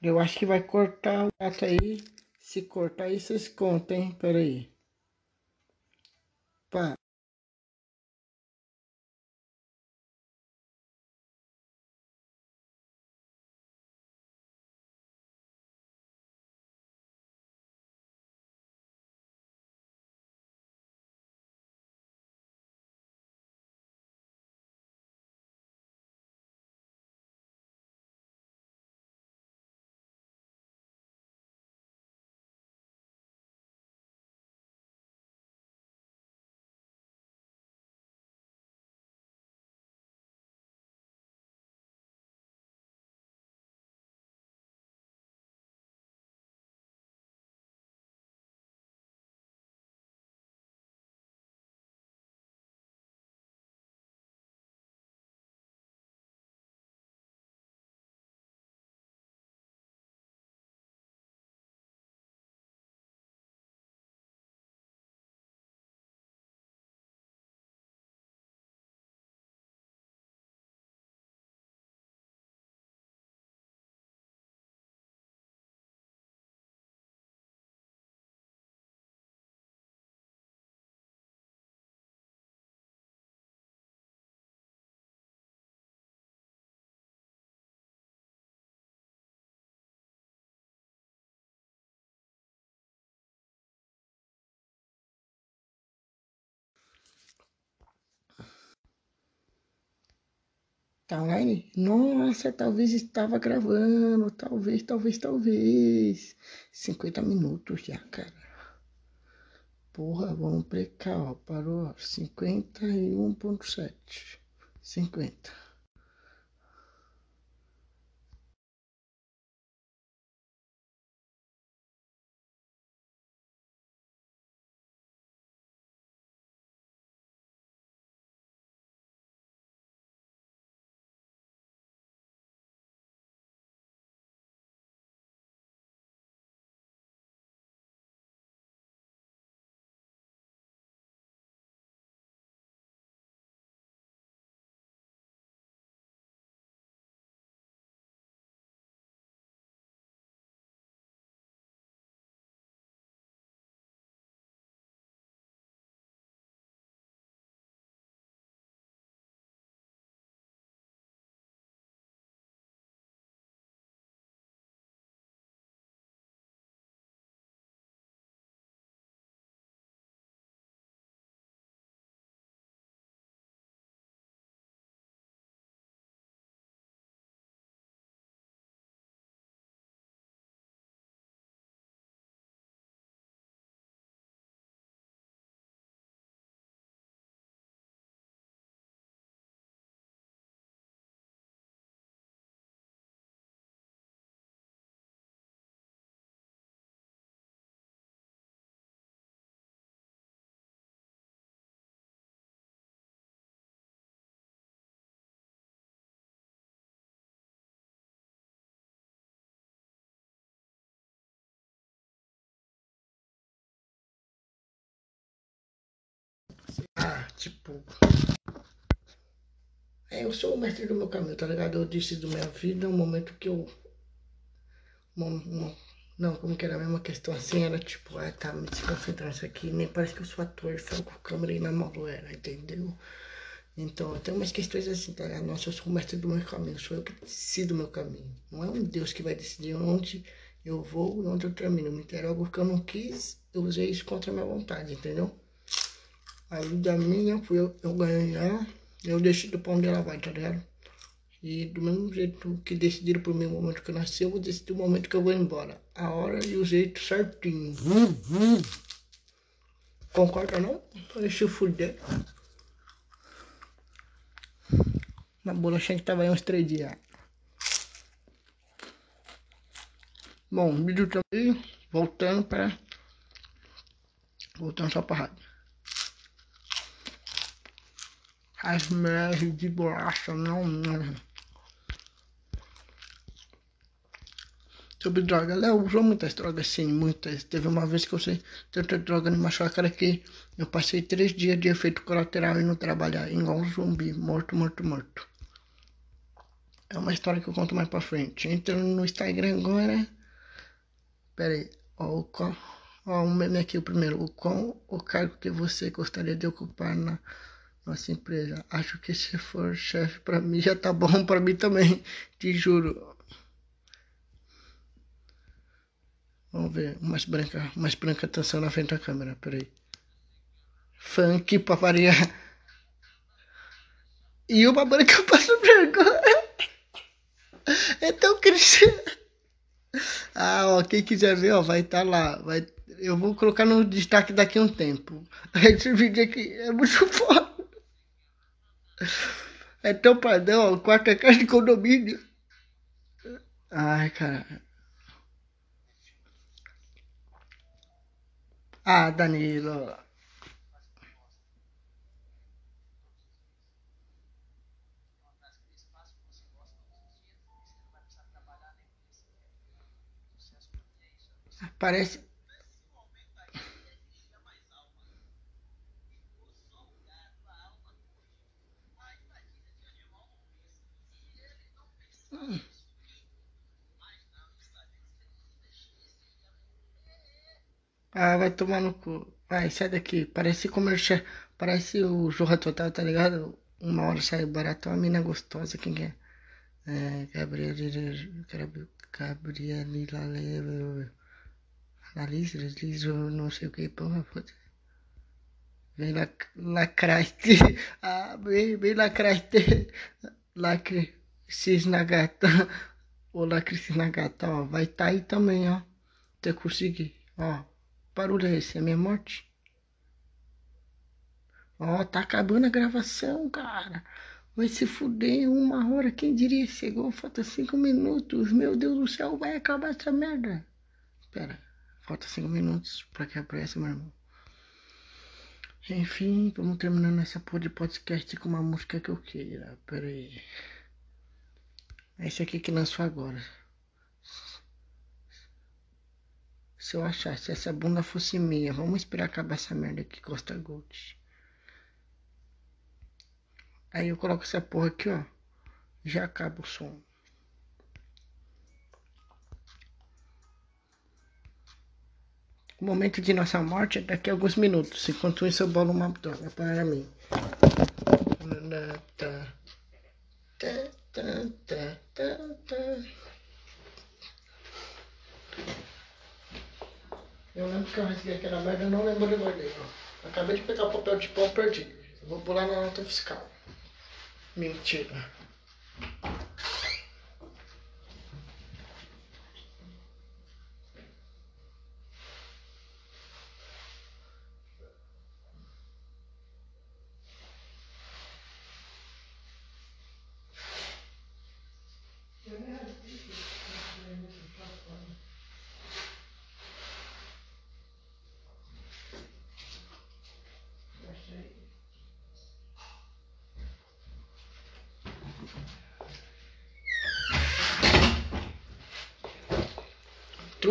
Eu acho que vai cortar o gato aí. Se cortar aí, vocês contam, hein? Pera aí. Pá. Online? Nossa, talvez estava gravando. Talvez, talvez, talvez. 50 minutos já, cara. Porra, vamos pra cá, ó. Parou 51.7. 50. Tipo. É, eu sou o mestre do meu caminho, tá ligado? Eu decido minha vida, o momento que eu. Não, como que era a mesma questão assim, era tipo, ah tá, me concentrar nisso aqui, nem parece que eu sou ator, falo com a câmera e na mão entendeu? Então, tem umas questões assim, tá ligado? Nossa, eu sou o mestre do meu caminho, sou eu que decido o meu caminho. Não é um Deus que vai decidir onde eu vou e onde eu termino. Me interrogo que eu não quis, eu usei isso contra a minha vontade, entendeu? A vida minha foi eu, eu eu decido pra onde ela vai, tá ligado? E do mesmo jeito que decidiram pro meu momento que eu nasci, eu vou decidir o momento que eu vou embora. A hora e o jeito certinho. Concorda não? Deixa eu fuder. Na bolachinha que tava aí uns três dias. Bom, vídeo também, voltando para voltando só pra rádio. As mulheres de bolacha não, não. Sobre droga, Léo usou muitas drogas, sim, muitas. Teve uma vez que eu usei tanta droga no cara que eu passei três dias de efeito colateral e não trabalhar, igual um zumbi, morto, morto, morto. É uma história que eu conto mais pra frente. Entrando no Instagram agora. Pera aí, ó, o qual, ó, um meme aqui o primeiro. O qual o cargo que você gostaria de ocupar na nossa empresa. Acho que se for chefe para mim já tá bom para mim também, te juro. Vamos ver, mais branca, mais branca atenção na frente da câmera, peraí. Funk pra variar. E uma branca passa vergonha. É tão crescendo. Ah, ó, quem quiser ver, ó, vai estar tá lá. Vai, eu vou colocar no destaque daqui a um tempo. Esse vídeo aqui é muito foda. É tão padrão, é casa de condomínio. Ai, cara. Ah, Danilo. Parece, Ah, vai tomar no cu. Vai, sai daqui. Parece comercial. Parece o Jorra Total, tá ligado? Uma hora sai barato. Uma mina gostosa. Quem que é? É. Gabriel. Gabriel. Laliz, Liz, não sei o que, porra, foda Vem lacraste. Ah, vem, vem lacraste. Lacricis Nagata. O Lacricis Nagata, ó. Vai tá aí também, ó. Até conseguir. Ó. Barulho é esse? É minha morte? Ó, tá acabando a gravação, cara. Vai se fuder uma hora. Quem diria? Chegou, falta cinco minutos. Meu Deus do céu, vai acabar essa merda. Pera, falta cinco minutos pra que apareça, meu irmão. Enfim, vamos terminando essa porra de podcast com uma música que eu queira. Pera aí. Esse aqui que lançou agora. Se eu achasse essa bunda fosse minha, vamos esperar acabar essa merda aqui, Costa Gold. Aí eu coloco essa porra aqui, ó. Já acaba o som. O momento de nossa morte é daqui a alguns minutos. Enquanto isso, eu bolo uma droga para mim. Eu lembro que eu recebi aquela merda, eu não lembro de guardei. Acabei de pegar o papel de pão, perdi. vou pular na nota fiscal. Mentira.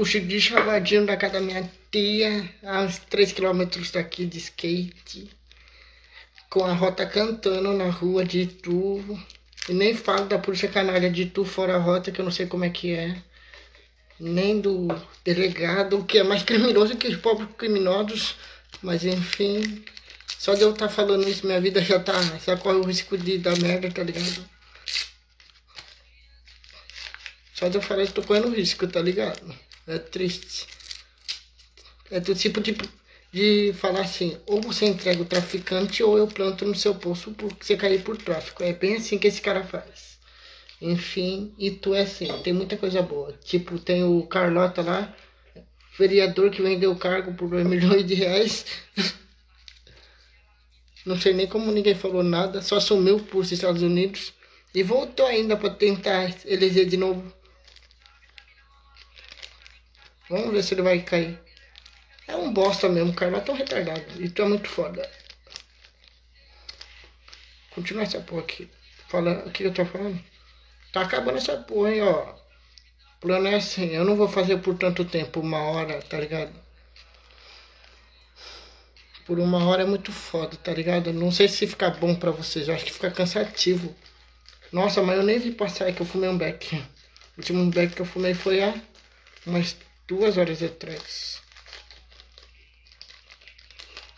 Truxa de chavadinho da casa da minha tia, a uns 3 km daqui de skate. Com a rota cantando na rua de Itu. E nem falo da polícia canalha de Itu fora a rota, que eu não sei como é que é. Nem do delegado, que é mais criminoso que os pobres criminosos. Mas enfim, só de eu estar tá falando isso, minha vida já tá. Já corre o risco de dar merda, tá ligado? Só de eu falar isso, tô correndo risco, tá ligado? É triste. É do tipo de, de falar assim, ou você entrega o traficante ou eu planto no seu poço porque você cair por tráfico. É bem assim que esse cara faz. Enfim, e tu é assim, tem muita coisa boa. Tipo, tem o Carlota lá, vereador que vendeu o cargo por 2 milhões de reais. Não sei nem como ninguém falou nada, só sumiu por Estados Unidos e voltou ainda para tentar eleger de novo. Vamos ver se ele vai cair. É um bosta mesmo, cara. É tão retardado. E tu é muito foda. Continua essa porra aqui. Fala, o que eu tô falando? Tá acabando essa porra, hein, ó. O plano é assim, eu não vou fazer por tanto tempo, uma hora, tá ligado? Por uma hora é muito foda, tá ligado? Não sei se fica bom pra vocês, eu acho que fica cansativo. Nossa, mas eu nem vi passar que eu fumei um beck. O último beck que eu fumei foi há umas duas horas atrás.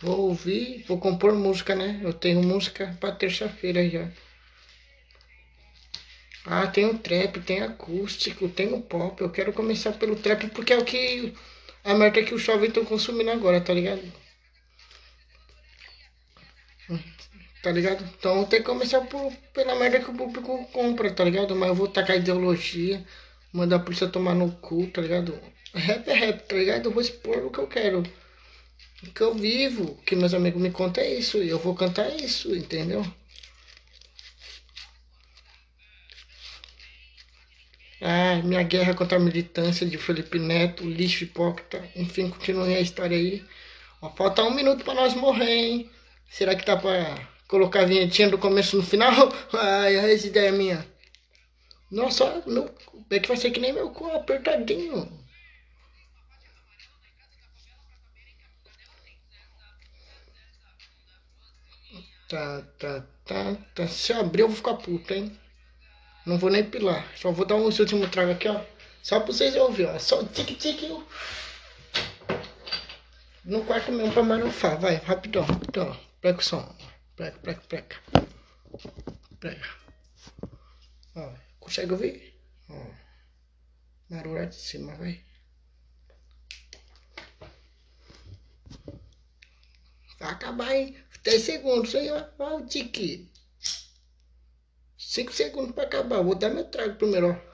Vou ouvir, vou compor música, né? Eu tenho música para terça-feira já. Ah, tem o trap, tem acústico, tem o pop. Eu quero começar pelo trap porque é o que a merda que os jovens estão consumindo agora, tá ligado? Tá ligado? Então tem que começar por, pela merda que o público compra, tá ligado? Mas eu vou tacar ideologia, mandar a polícia tomar no cu, tá ligado? Rap é rap, tá ligado? Eu vou expor o que eu quero. O que eu vivo, o que meus amigos me contam é isso. E eu vou cantar isso, entendeu? Ah, minha guerra contra a militância de Felipe Neto, lixo hipócrita. Enfim, continue a história aí. Ó, falta um minuto pra nós morrer, hein? Será que tá pra colocar a vinhetinha do começo no final? Ai, essa ideia é minha. Nossa, meu, é que vai ser que nem meu cu apertadinho. Tá, tá, tá, tá. Se abrir eu vou ficar puto, hein? Não vou nem pilar. Só vou dar um último trago aqui, ó. Só pra vocês ouvirem, ó. Só tique-tique. No quarto mesmo pra marufar. Vai, rapidão, rapidão. Prega o som. Prega, prega, prega. Prega. Ó, consegue ouvir? Ó. De cima, vai. Vai acabar, hein? 10 segundos aí, ó. Olha o tique. Cinco segundos pra acabar. Vou dar meu trago primeiro, ó.